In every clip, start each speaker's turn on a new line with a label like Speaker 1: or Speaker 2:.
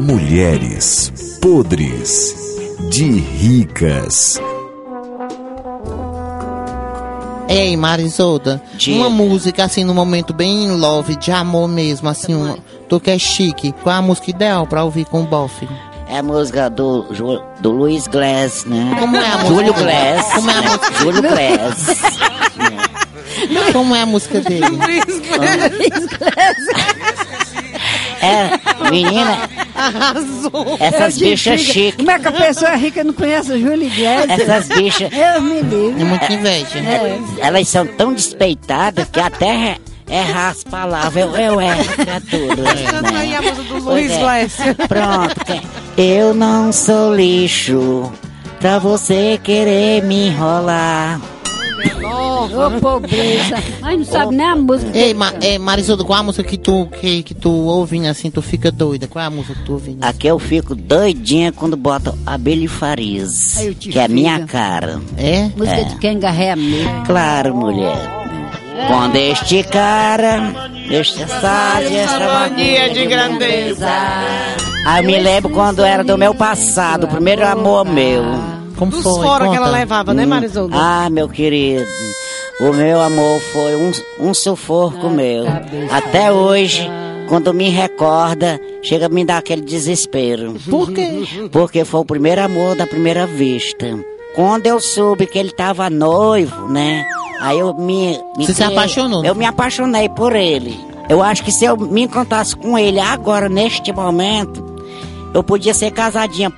Speaker 1: Mulheres podres de ricas.
Speaker 2: Ei, Marisolda,
Speaker 3: Diga.
Speaker 2: uma música assim no momento bem love, de amor mesmo, assim, uma, tu que é chique. Qual é a música ideal pra ouvir com o bofe?
Speaker 3: É a música do, do Luiz Glass, né?
Speaker 2: Como é a música?
Speaker 3: Júlio Glass.
Speaker 2: Como é a música?
Speaker 3: Júlio Glass.
Speaker 2: Como é a música dele?
Speaker 3: É, menina,
Speaker 4: Arrasou.
Speaker 3: essas bichas chiques.
Speaker 5: Como é que a pessoa rica não conhece o Júlio Iglesias?
Speaker 3: Essas bichas,
Speaker 5: Eu me livre.
Speaker 2: É muita inveja.
Speaker 3: elas são tão despeitadas que até errar as palavras. Eu, eu erro pra tudo.
Speaker 4: Canta aí
Speaker 3: Né?
Speaker 4: a música do Luiz
Speaker 3: é.
Speaker 4: Glécio.
Speaker 3: Pronto. Eu não sou lixo pra você querer me enrolar.
Speaker 5: Ô, pobreza. Mas não sabe nem a música.
Speaker 2: Ei, Ma, ei qual é a música que tu, que, que tu ouvindo assim, tu fica doida? Qual é a música que tu ouvindo?
Speaker 3: Aqui eu fico doidinha quando botam Abelha e
Speaker 5: te
Speaker 3: que é a minha cara.
Speaker 2: É?
Speaker 5: Música de quem garré mesmo.
Speaker 3: Claro, mulher. Quando este cara, este sábio, esta
Speaker 4: Dia de grandeza.
Speaker 3: Aí eu me lembro quando era do meu passado, o primeiro amor meu.
Speaker 2: Como
Speaker 4: Dos
Speaker 2: foi?
Speaker 4: fora que ela levava, né, Marisolda?
Speaker 3: Ah, meu querido, o meu amor foi um, um sufoco meu. Até hoje, quando me recorda, chega a me dar aquele desespero.
Speaker 2: Por quê?
Speaker 3: Porque foi o primeiro amor da primeira vista. Quando eu soube que ele tava noivo, né? Aí eu me. me
Speaker 2: Você se apaixonou?
Speaker 3: Eu me apaixonei por ele. Eu acho que se eu me encontrasse com ele agora, neste momento, eu podia ser casadinha.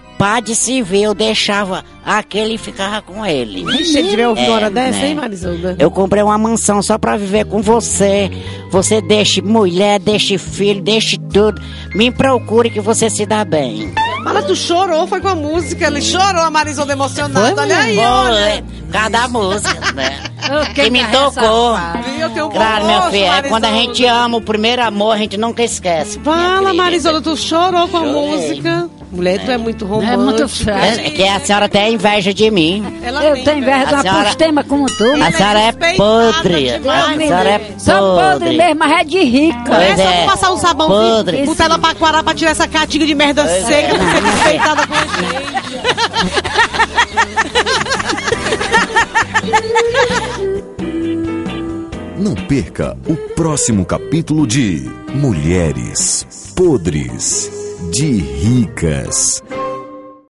Speaker 3: Ver, eu deixava aquele e ficava com ele.
Speaker 4: Você tiver ouvido
Speaker 3: É,
Speaker 4: hora dessa,
Speaker 3: né?
Speaker 4: hein, Marisolda?
Speaker 3: Eu comprei uma mansão só pra viver com você. Você deixe mulher, deixe filho, deixe tudo. Me procure que você se dá bem.
Speaker 4: Mas tu chorou, foi com a música. Ele chorou, a Marisolda emocionada. Olha aí, olha.
Speaker 3: por causa da música, né? Que me
Speaker 5: garré
Speaker 3: tocou.
Speaker 4: um
Speaker 3: Claro, meu filho, é quando a gente ama o primeiro amor, a gente nunca esquece.
Speaker 4: Fala. Marisolda, tu chorou com a
Speaker 3: Chorei.
Speaker 4: música. Mulher, tu é muito
Speaker 5: É
Speaker 4: romântica.
Speaker 5: muito fraco.
Speaker 3: É que a senhora tem inveja de mim.
Speaker 4: Ela
Speaker 5: Eu
Speaker 4: tem,
Speaker 5: tenho inveja de
Speaker 3: A
Speaker 5: uma
Speaker 3: senhora-
Speaker 5: postema como tu.
Speaker 3: A senhora é podre. A senhora é
Speaker 5: Sou podre
Speaker 3: podre.
Speaker 5: mesmo, mas é de rica.
Speaker 3: Pois
Speaker 4: É só
Speaker 3: é.
Speaker 4: passar um sabão
Speaker 3: Podre.
Speaker 4: Botar ela pra quarar pra tirar essa caatinga de merda
Speaker 3: Pois
Speaker 4: seca
Speaker 3: é.
Speaker 4: pra ser respeitada com a gente.
Speaker 1: Não perca o próximo capítulo de Mulheres podres de ricas.